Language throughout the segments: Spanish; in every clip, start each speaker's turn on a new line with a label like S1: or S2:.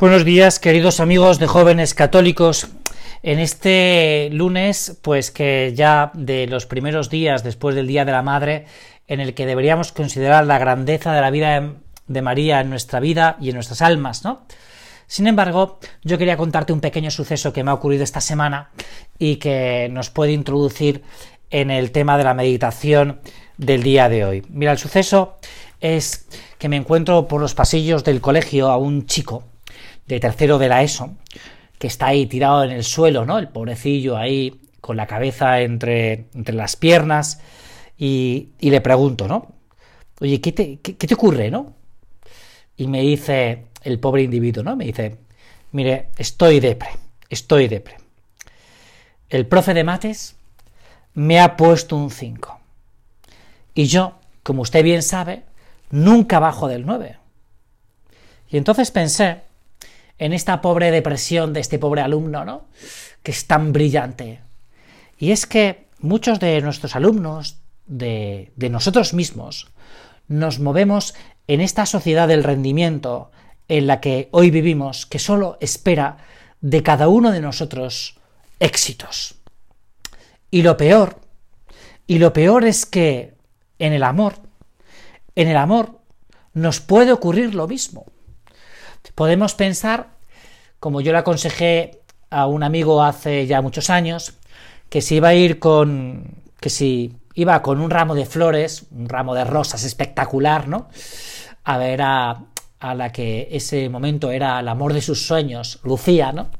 S1: Buenos días, queridos amigos de jóvenes católicos. En este lunes, pues que ya de los primeros días después del Día de la Madre, en el que deberíamos considerar la grandeza de la vida de María en nuestra vida y en nuestras almas, ¿no? Sin embargo, yo quería contarte un pequeño suceso que me ha ocurrido esta semana y que nos puede introducir en el tema de la meditación del día de hoy. Mira, el suceso es que me encuentro por los pasillos del colegio a un chico de tercero de la ESO, que está ahí tirado en el suelo, ¿no? El pobrecillo ahí con la cabeza entre, entre las piernas y, le pregunto, ¿no? Oye, ¿qué te, qué, te ocurre, no? Y me dice el pobre individuo, ¿no? Me dice, mire, estoy depre, estoy depre. El profe de mates me ha puesto un 5. Y yo, como usted bien sabe, nunca bajo del 9. Y entonces pensé en esta pobre depresión de este pobre alumno, ¿no? Que es tan brillante. Y es que muchos de nuestros alumnos, de, de nosotros mismos, nos movemos en esta sociedad del rendimiento en la que hoy vivimos, que solo espera de cada uno de nosotros éxitos. Y lo peor, y lo peor es que en el amor, en el amor nos puede ocurrir lo mismo. Podemos pensar, como yo le aconsejé a un amigo hace ya muchos años, que si iba a ir con. que si iba con un ramo de flores, un ramo de rosas espectacular, ¿no? A ver a, a la que ese momento era el amor de sus sueños, Lucía, ¿no?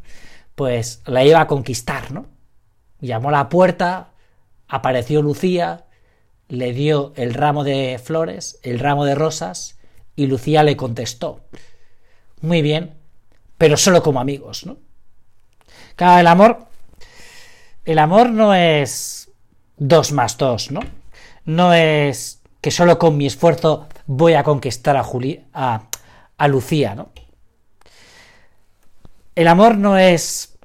S1: Pues la iba a conquistar, ¿no? Llamó a la puerta, apareció Lucía, le dio el ramo de flores, el ramo de rosas, y Lucía le contestó muy bien, pero solo como amigos, ¿no? Claro, el amor, el amor no es dos más dos, ¿no? No es que solo con mi esfuerzo voy a conquistar a, Juli a, Lucía, ¿no? El amor no es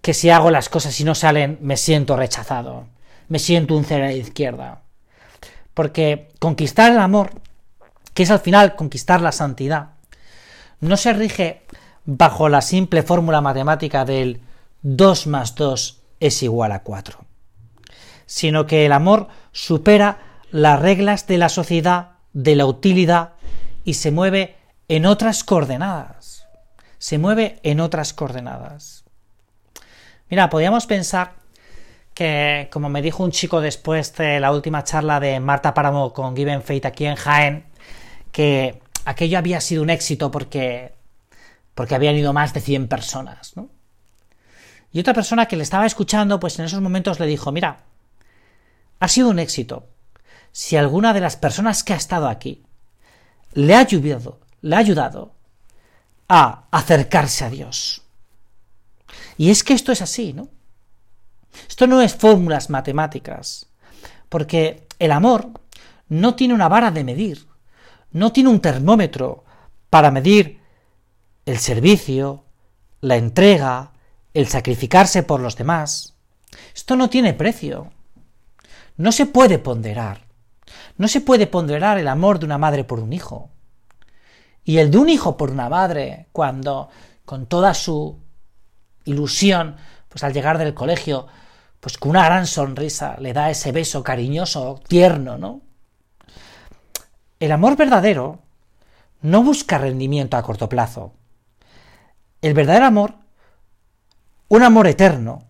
S1: que si hago las cosas y no salen, me siento rechazado, me siento un cero a la izquierda. Porque conquistar el amor, que es al final conquistar la santidad, no se rige bajo la simple fórmula matemática del 2 más 2 es igual a 4, sino que el amor supera las reglas de la sociedad, de la utilidad, y se mueve en otras coordenadas. Se mueve en otras coordenadas. Mira, podríamos pensar que, como me dijo un chico después de la última charla de Marta Páramo con Given Fate aquí en Jaén, que aquello había sido un éxito porque, porque habían ido más de 100 personas, ¿no? Y otra persona que le estaba escuchando, pues en esos momentos le dijo, mira, ha sido un éxito. Si alguna de las personas que ha estado aquí le ha ayudado, le ha ayudado a acercarse a Dios. Y es que esto es así, ¿no? Esto no es fórmulas matemáticas, porque el amor no tiene una vara de medir no tiene un termómetro para medir el servicio, la entrega, el sacrificarse por los demás. Esto no tiene precio. No se puede ponderar. No se puede ponderar el amor de una madre por un hijo. Y el de un hijo por una madre, cuando con toda su ilusión, pues al llegar del colegio, pues con una gran sonrisa le da ese beso cariñoso, tierno, ¿no? El amor verdadero no busca rendimiento a corto plazo. El verdadero amor, un amor eterno,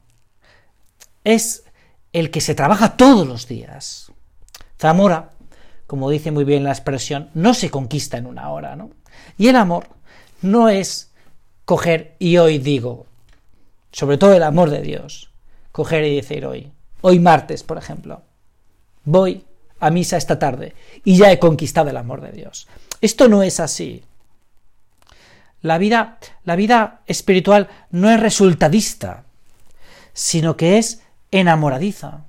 S1: es el que se trabaja todos los días. Zamora, como dice muy bien la expresión, no se conquista en una hora, ¿no? Y el amor no es coger y hoy digo, sobre todo el amor de Dios, coger y decir hoy, hoy martes, por ejemplo, voy a misa esta tarde y ya he conquistado el amor de Dios. Esto no es así. La vida, la vida espiritual no es resultadista, sino que es enamoradiza.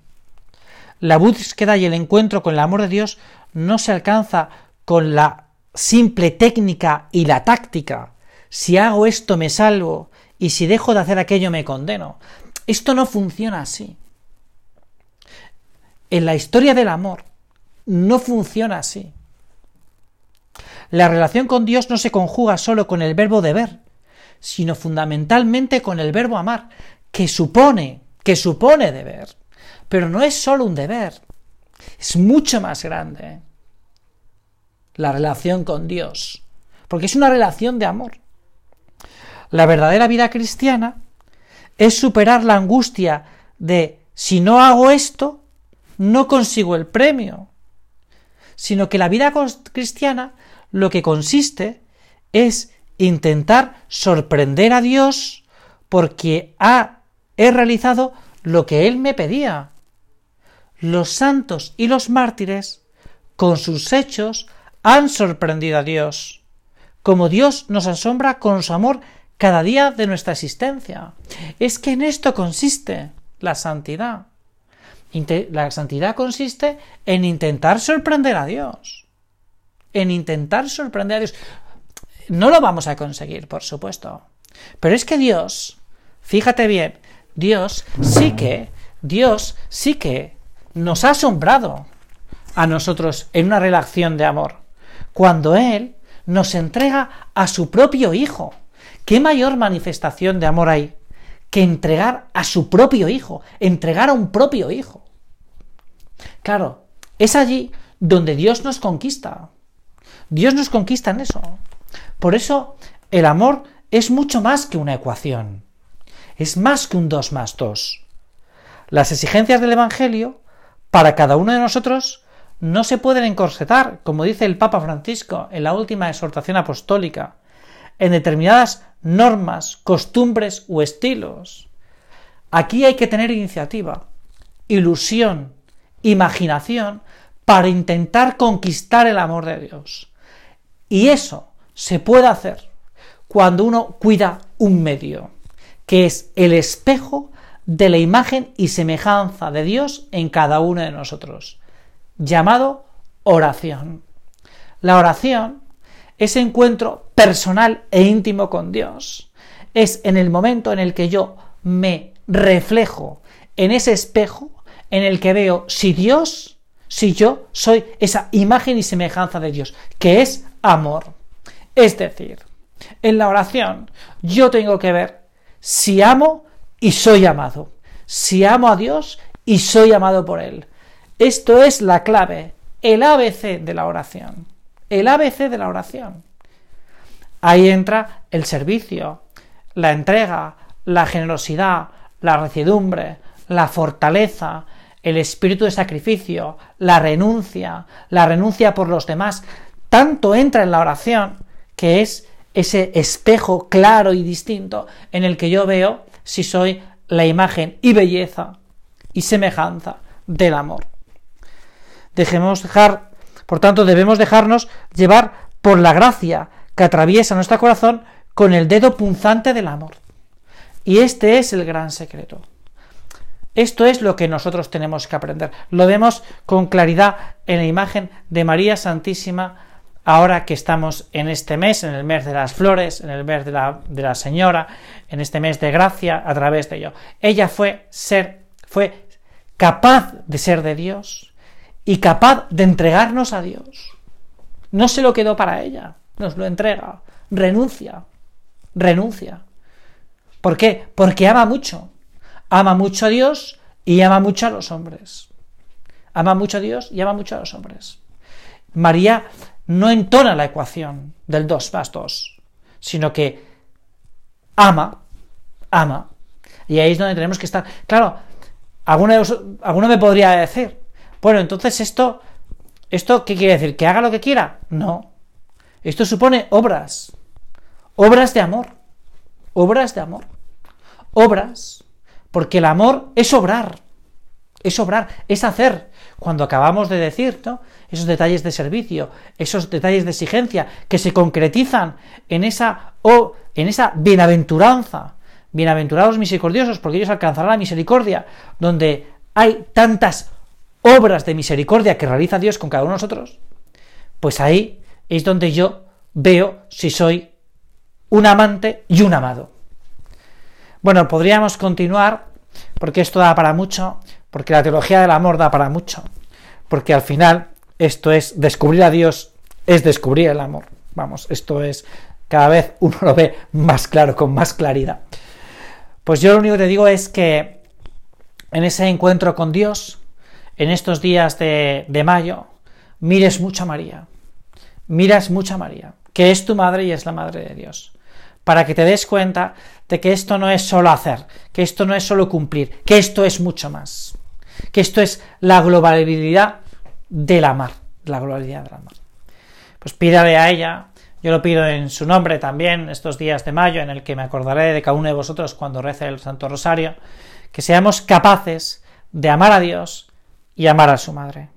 S1: La búsqueda y el encuentro con el amor de Dios no se alcanza con la simple técnica y la táctica. Si hago esto me salvo y si dejo de hacer aquello me condeno. Esto no funciona así. En la historia del amor, no funciona así. la relación con Dios no se conjuga solo con el verbo deber, sino fundamentalmente con el verbo amar, que supone, que supone deber. Pero no es solo un deber, es mucho más grande la relación con Dios, porque es una relación de amor. La verdadera vida cristiana es superar la angustia de si no hago esto, no consigo el premio, sino que la vida cristiana lo que consiste es intentar sorprender a Dios porque ha, he realizado lo que Él me pedía. Los santos y los mártires, con sus hechos, han sorprendido a Dios, como Dios nos asombra con su amor cada día de nuestra existencia. Es que en esto consiste la santidad. La santidad consiste en intentar sorprender a Dios. En intentar sorprender a Dios. No lo vamos a conseguir, por supuesto. Pero es que Dios, fíjate bien, Dios sí que, Dios sí que nos ha asombrado a nosotros en una relación de amor. Cuando Él nos entrega a su propio Hijo. ¿Qué mayor manifestación de amor hay que entregar a su propio hijo, entregar a un propio hijo. Claro, es allí donde Dios nos conquista. Dios nos conquista en eso. Por eso el amor es mucho más que una ecuación. Es más que un 2 más 2. Las exigencias del Evangelio, para cada uno de nosotros, no se pueden encorsetar, como dice el Papa Francisco en la última exhortación apostólica, en determinadas normas, costumbres o estilos. Aquí hay que tener iniciativa, ilusión, imaginación para intentar conquistar el amor de Dios. Y eso se puede hacer cuando uno cuida un medio, que es el espejo de la imagen y semejanza de Dios en cada uno de nosotros, llamado oración. La oración ese encuentro personal e íntimo con Dios. Es en el momento en el que yo me reflejo en ese espejo en el que veo si Dios, si yo soy esa imagen y semejanza de Dios, que es amor. Es decir, en la oración yo tengo que ver si amo y soy amado, si amo a Dios y soy amado por Él. Esto es la clave, el ABC de la oración el ABC de la oración. Ahí entra el servicio, la entrega, la generosidad, la recidumbre, la fortaleza, el espíritu de sacrificio, la renuncia, la renuncia por los demás. Tanto entra en la oración que es ese espejo claro y distinto en el que yo veo si soy la imagen y belleza y semejanza del amor. Dejemos dejar por tanto, debemos dejarnos llevar por la gracia que atraviesa nuestro corazón con el dedo punzante del amor. Y este es el gran secreto. Esto es lo que nosotros tenemos que aprender. Lo vemos con claridad en la imagen de María Santísima ahora que estamos en este mes, en el mes de las flores, en el mes de la, de la Señora, en este mes de gracia a través de ello. Ella fue ser, fue capaz de ser de Dios, y capaz de entregarnos a Dios. No se lo quedó para ella, nos lo entrega, renuncia, renuncia. ¿Por qué? Porque ama mucho. Ama mucho a Dios y ama mucho a los hombres. Ama mucho a Dios y ama mucho a los hombres. María no entona la ecuación del 2 más 2, sino que ama, ama. Y ahí es donde tenemos que estar. Claro, alguno, alguno me podría decir, bueno, entonces esto, ¿esto qué quiere decir? ¿Que haga lo que quiera? No. Esto supone obras. Obras de amor. Obras de amor. Obras. Porque el amor es obrar. Es obrar, es hacer. Cuando acabamos de decir, ¿no? Esos detalles de servicio, esos detalles de exigencia que se concretizan en esa, o en esa bienaventuranza. Bienaventurados misericordiosos, porque ellos alcanzarán la misericordia, donde hay tantas obras de misericordia que realiza Dios con cada uno de nosotros, pues ahí es donde yo veo si soy un amante y un amado. Bueno, podríamos continuar, porque esto da para mucho, porque la teología del amor da para mucho, porque al final esto es descubrir a Dios, es descubrir el amor. Vamos, esto es cada vez uno lo ve más claro, con más claridad. Pues yo lo único que te digo es que en ese encuentro con Dios, en estos días de, de mayo, mires mucho a María. Miras mucho a María, que es tu madre y es la madre de Dios. Para que te des cuenta de que esto no es solo hacer, que esto no es solo cumplir, que esto es mucho más. Que esto es la globalidad del amar, la globalidad del amar. Pues pídale a ella, yo lo pido en su nombre también estos días de mayo, en el que me acordaré de cada uno de vosotros cuando rece el Santo Rosario, que seamos capaces de amar a Dios y amar a su madre.